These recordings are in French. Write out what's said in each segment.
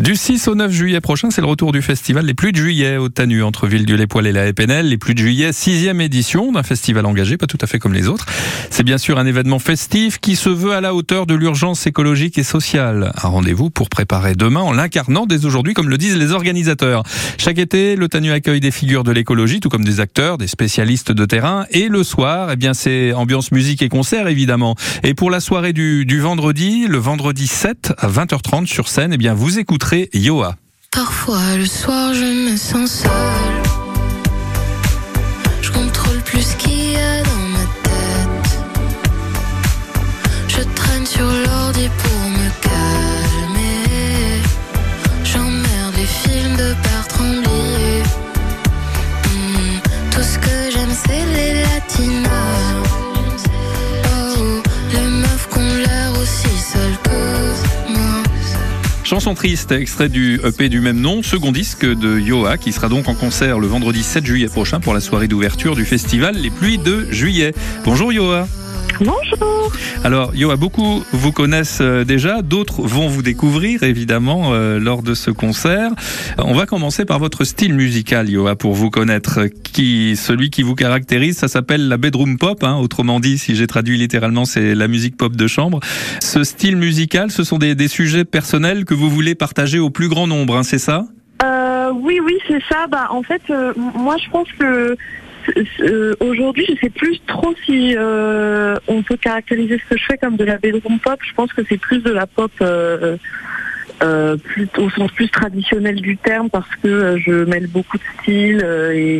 Du 6 au 9 juillet prochain, c'est le retour du festival Les Pluies de Juillet au Tanu, entre Villedieu-les-Poils et la Épinel. Les Pluies de Juillet, sixième édition d'un festival engagé, pas tout à fait comme les autres. C'est bien sûr un événement festif qui se veut à la hauteur de l'urgence écologique et sociale. Un rendez-vous pour préparer demain en l'incarnant dès aujourd'hui, comme le disent les organisateurs. Chaque été, le Tanu accueille des figures de l'écologie, tout comme des acteurs, des spécialistes de terrain. Et le soir, eh bien, c'est ambiance musique et concert, évidemment. Et pour la soirée du, du vendredi, le vendredi 7 à 20h30 sur scène, eh bien, vous écouterez Yoa. Parfois le soir je me sens seul. Chanson triste, extrait du EP du même nom, second disque de Yoa, qui sera donc en concert le vendredi 7 juillet prochain pour la soirée d'ouverture du festival Les Pluies de Juillet. Bonjour Yoa. Bonjour. Alors Yoa, beaucoup vous connaissent euh, déjà, d'autres vont vous découvrir évidemment euh, lors de ce concert. On va commencer par votre style musical Yoa pour vous connaître, qui celui qui vous caractérise, ça s'appelle la bedroom pop, hein, autrement dit si j'ai traduit littéralement c'est la musique pop de chambre. Ce style musical, ce sont des, des sujets personnels que vous voulez partager au plus grand nombre, hein, c'est ça? Euh, oui, oui, c'est ça. Bah, en fait, euh, moi, je pense que euh, aujourd'hui, je sais plus trop si euh, on peut caractériser ce que je fais comme de la bedroom pop. Je pense que c'est plus de la pop. Euh, au sens plus traditionnel du terme parce que je mêle beaucoup de styles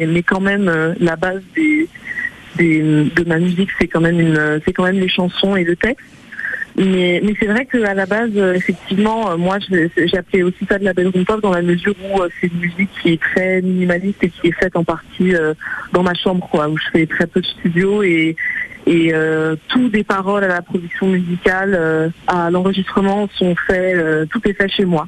mais quand même la base de ma musique c'est quand c'est quand même les chansons et le texte mais, mais c'est vrai qu'à la base, euh, effectivement, euh, moi, appelé aussi ça de la bedroom pop dans la mesure où euh, c'est une musique qui est très minimaliste et qui est faite en partie dans ma chambre, quoi, où je fais très peu de studio et, et euh, tout des paroles à la production musicale, euh, à l'enregistrement sont faits, euh, tout est fait chez moi.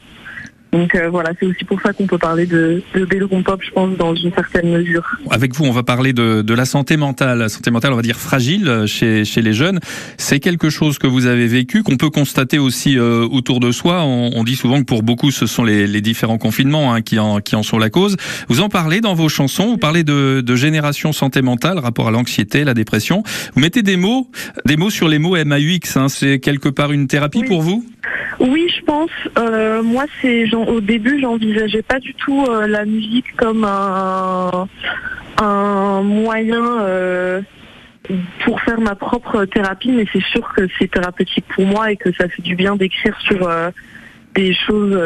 Donc euh, voilà, c'est aussi pour ça qu'on peut parler de, de pop, je pense, dans une certaine mesure. Avec vous, on va parler de, de la santé mentale. La santé mentale, on va dire fragile euh, chez, chez les jeunes. C'est quelque chose que vous avez vécu, qu'on peut constater aussi euh, autour de soi. On, on dit souvent que pour beaucoup, ce sont les, les différents confinements hein, qui, en, qui en sont la cause. Vous en parlez dans vos chansons. Vous parlez de, de génération santé mentale, rapport à l'anxiété, la dépression. Vous mettez des mots, des mots sur les mots MAUX. Hein. C'est quelque part une thérapie Oui. pour vous? Oui, je pense. Euh, moi, c'est au début, j'envisageais pas du tout euh, la musique comme un, moyen euh, pour faire ma propre thérapie, mais c'est sûr que c'est thérapeutique pour moi et que ça fait du bien d'écrire sur des choses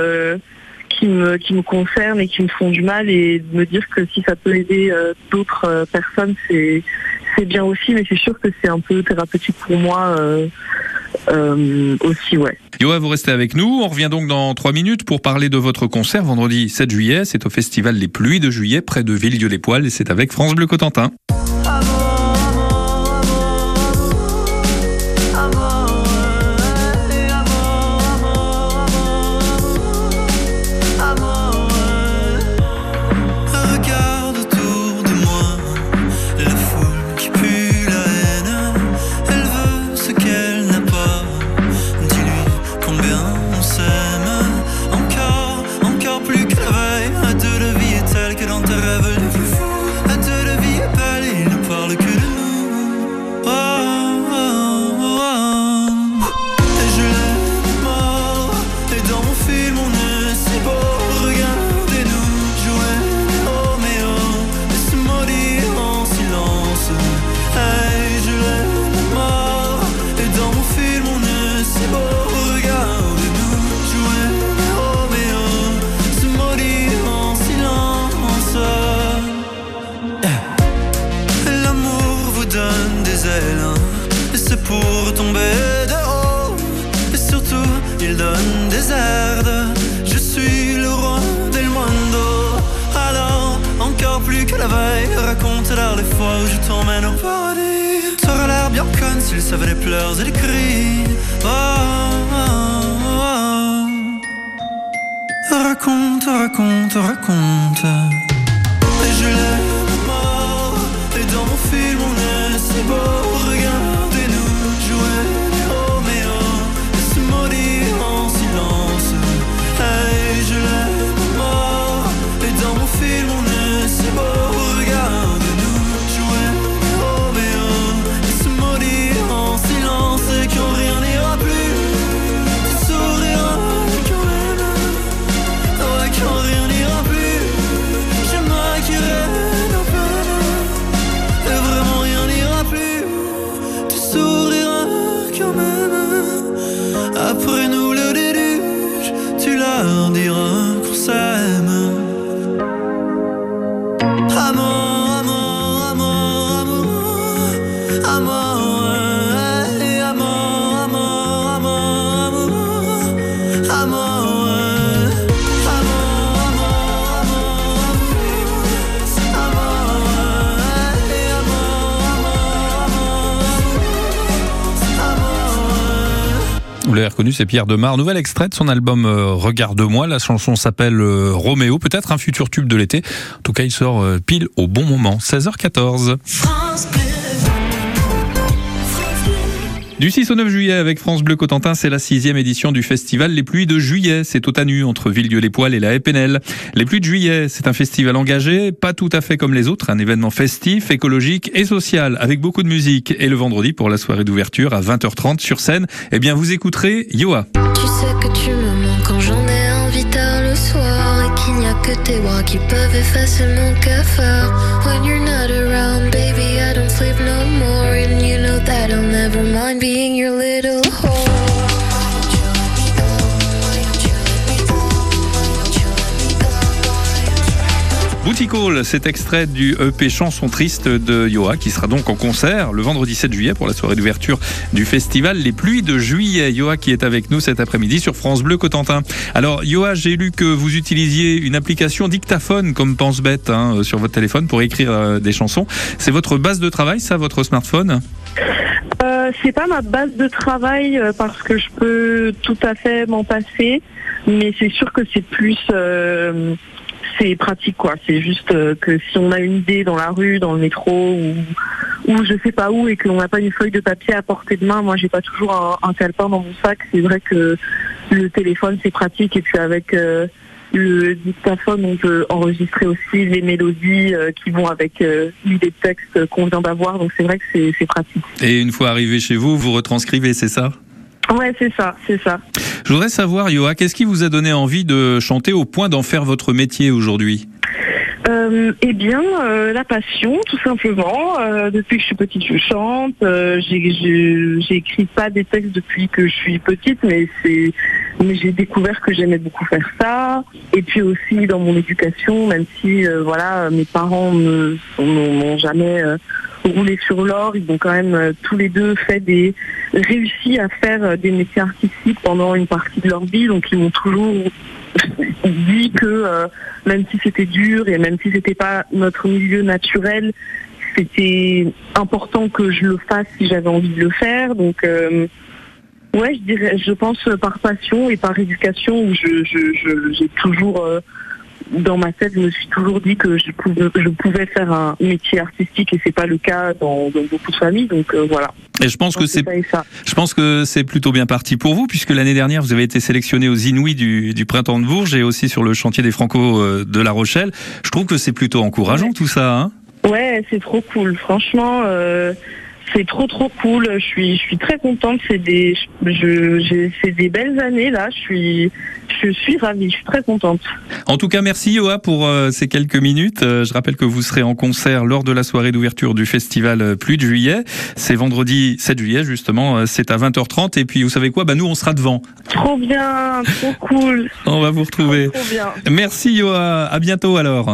qui me qui me concernent et qui me font du mal et de me dire que si ça peut aider d'autres personnes, c'est c'est bien aussi, mais c'est sûr que c'est un peu thérapeutique pour moi euh, aussi, ouais. Yoa, vous restez avec nous. On revient donc dans trois minutes pour parler de votre concert vendredi 7 juillet. C'est au festival Les Pluies de Juillet près de Villedieu-les-Poils et c'est avec France Bleu Cotentin. Hein, Et c'est pour tomber de haut. Et surtout il donne des aides Je suis le roi del mondo. Alors encore plus que la veille Raconte-leur les fois où je t'emmène au paradis. T'aurais l'air bien conne s'il savait les pleurs et les cris. Oh. Raconte, raconte, raconte. Et je l'aime Vous l'avez reconnu, c'est Pierre Demar. Nouvel extrait de son album euh, Regarde-moi. La chanson s'appelle euh, Roméo. Peut-être un futur tube de l'été. En tout cas, il sort euh, pile au bon moment. 16h14. France Du 6 au 9 juillet avec France Bleu Cotentin, c'est la sixième édition du festival Les Pluies de Juillet. C'est au Tanu, entre Villedieu-les-Poils et la Épinel. Les Pluies de Juillet, c'est un festival engagé, pas tout à fait comme les autres, un événement festif, écologique et social, avec beaucoup de musique. Et le vendredi, pour la soirée d'ouverture, à 20h30 sur scène, eh bien, vous écouterez Yoa. Tu mind being your little whore. Cet extrait du EP Chanson Triste de Yoa, qui sera donc en concert le vendredi 7 juillet pour la soirée d'ouverture du festival Les Pluies de Juillet. Yoa qui est avec nous cet après-midi sur France Bleu Cotentin. Alors Yoa, j'ai lu que vous utilisiez une application dictaphone comme Pense Bête hein, sur votre téléphone pour écrire euh, des chansons. C'est votre base de travail, ça, votre smartphone? Euh, c'est pas ma base de travail euh, parce que je peux tout à fait m'en passer, mais c'est sûr que c'est plus euh, c'est pratique quoi. C'est juste euh, que si on a une idée dans la rue, dans le métro ou ou je sais pas où et qu'on n'a pas une feuille de papier à portée de main, moi j'ai pas toujours un, un calepin dans mon sac. C'est vrai que le téléphone c'est pratique et puis avec euh, le dictaphone on peut enregistrer aussi les mélodies euh, qui vont avec euh, l'idée de texte qu'on vient d'avoir. Donc c'est vrai que c'est c'est pratique. Et une fois arrivé chez vous, vous retranscrivez, c'est ça? Ouais, c'est ça, c'est ça. Je voudrais savoir, Yoa, qu'est-ce qui vous a donné envie de chanter au point d'en faire votre métier aujourd'hui? Euh, eh bien, euh, la passion, tout simplement. Euh, depuis que je suis petite, je chante. Euh, j'ai- écrit pas des textes depuis que je suis petite, mais c'est, mais j'ai découvert que j'aimais beaucoup faire ça. Et puis aussi dans mon éducation, même si euh, voilà, mes parents ne m'ont jamais euh, roulé sur l'or, ils ont quand même tous les deux fait des réussi à faire des métiers artistiques pendant une partie de leur vie, donc ils m'ont toujours dit que euh, même si c'était dur et même si c'était pas notre milieu naturel, c'était important que je le fasse si j'avais envie de le faire. Donc euh, ouais, je dirais, je pense par passion et par éducation où je, je, je- j'ai toujours euh, dans ma tête, je me suis toujours dit que je pouvais, je pouvais faire un métier artistique et c'est pas le cas dans, dans beaucoup de familles. Donc euh, voilà. Et je pense que c'est. Je pense que c'est plutôt bien parti pour vous, puisque l'année dernière, vous avez été sélectionné aux Inouïs du, du Printemps de Bourges et aussi sur le chantier des Franco euh, de La Rochelle. Je trouve que c'est plutôt encourageant tout ça. Hein Ouais, c'est trop cool. Franchement, euh, c'est trop trop cool. Je suis, je suis très contente. C'est des, je, j'ai, c'est des belles années là. Je suis, je suis ravie. Je suis très contente. en tout cas, merci Yoa pour euh, ces quelques minutes. Euh, je rappelle que vous serez en concert lors de la soirée d'ouverture du festival euh, Pluie de Juillet. C'est vendredi 7 juillet justement. euh, C'est à 20h30. Et puis, vous savez quoi? Bah nous, on sera devant. Trop bien, trop cool. On va vous retrouver. Trop bien. Merci Yoa. À bientôt alors.